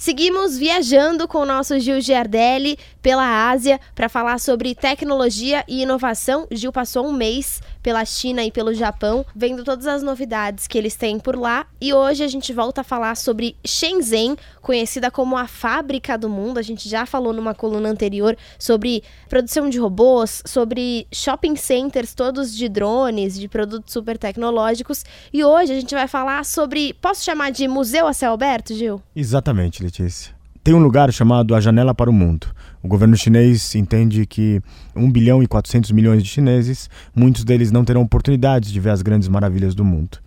Seguimos viajando com o nosso Gil Giardelli pela Ásia para falar sobre tecnologia e inovação. Gil passou um mês pela China e pelo Japão, vendo todas as novidades que eles têm por lá. E hoje a gente volta a falar sobre Shenzhen, conhecida como a fábrica do mundo. A gente já falou numa coluna anterior sobre produção de robôs, sobre shopping centers todos de drones, de produtos super tecnológicos. E hoje a gente vai falar sobre. Posso chamar de museu a céu aberto, Gil? Exatamente, Letícia. Tem um lugar chamado A Janela para o Mundo. O governo chinês entende que 1 bilhão e 400 milhões de chineses, muitos deles não terão oportunidades de ver as grandes maravilhas do mundo.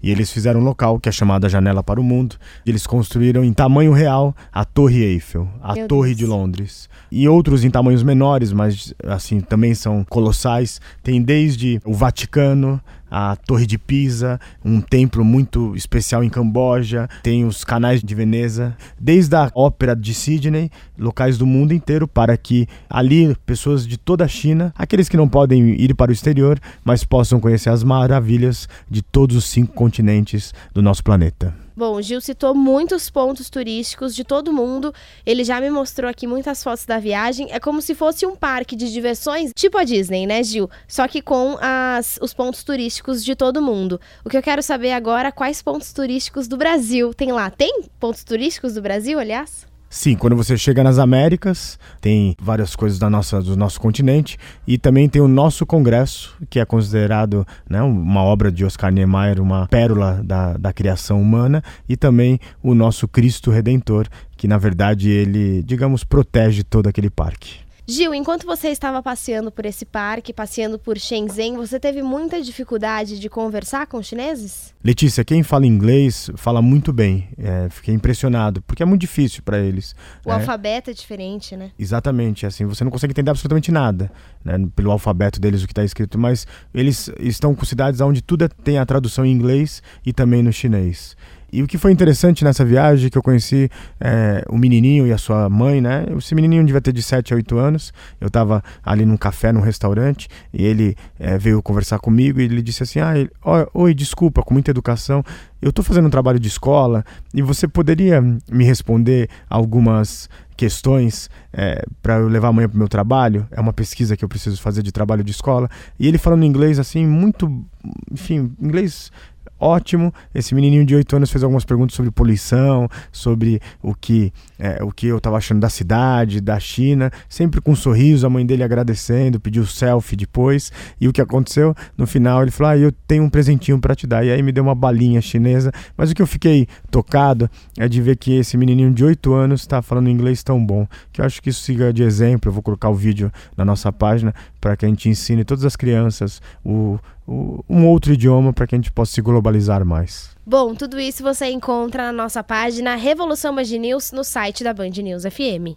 E eles fizeram um local que é chamado a Janela para o Mundo. Eles construíram em tamanho real a Torre Eiffel, a Meu Torre Deus. de Londres. E outros em tamanhos menores, mas assim também são colossais. Tem desde o Vaticano, a Torre de Pisa, um templo muito especial em Camboja, tem os canais de Veneza, desde a Ópera de Sydney, locais do mundo inteiro para que ali pessoas de toda a China, aqueles que não podem ir para o exterior, mas possam conhecer as maravilhas de todos os cinco continentes do nosso planeta. Bom, o Gil citou muitos pontos turísticos de todo mundo. Ele já me mostrou aqui muitas fotos da viagem. É como se fosse um parque de diversões, tipo a Disney, né, Gil? Só que com as, os pontos turísticos de todo mundo. O que eu quero saber agora, quais pontos turísticos do Brasil tem lá? Tem pontos turísticos do Brasil, aliás? Sim, quando você chega nas Américas, tem várias coisas da nossa, do nosso continente e também tem o nosso Congresso, que é considerado né, uma obra de Oscar Niemeyer, uma pérola da, da criação humana, e também o nosso Cristo Redentor, que na verdade ele, digamos, protege todo aquele parque. Gil, enquanto você estava passeando por esse parque, passeando por Shenzhen, você teve muita dificuldade de conversar com os chineses? Letícia, quem fala inglês fala muito bem. É, fiquei impressionado, porque é muito difícil para eles. O né? alfabeto é diferente, né? Exatamente, assim, você não consegue entender absolutamente nada, né, pelo alfabeto deles o que está escrito, mas eles estão com cidades onde tudo é- tem a tradução em inglês e também no chinês. E o que foi interessante nessa viagem, que eu conheci é, o menininho e a sua mãe, né? Esse menininho devia ter de 7 a 8 anos. Eu estava ali num café, num restaurante, e ele é, veio conversar comigo e ele disse assim: ah, ele- Oi, desculpa, com muita educação, eu estou fazendo um trabalho de escola e você poderia me responder algumas questões para eu levar amanhã para o meu trabalho. É uma pesquisa que eu preciso fazer de trabalho de escola. E ele falando inglês assim, muito. Enfim, inglês ótimo. Esse menininho de 8 anos fez algumas perguntas sobre poluição, sobre o que, é, o que eu estava achando da cidade, da China, sempre com um sorriso, a mãe dele agradecendo, pediu selfie depois. E o que aconteceu? No final ele falou: ah, eu tenho um presentinho para te dar. E aí me deu uma balinha chinesa. Mas o que eu fiquei tocado é de ver que esse menininho de 8 anos está falando inglês tão bom, que eu acho que isso siga de exemplo. Eu vou colocar o vídeo na nossa página para que a gente ensine todas as crianças o, o- um outro idioma para que a gente possa se globalizar mais. Bom, tudo isso você encontra na nossa página Revolução Band News no site da Band News FM.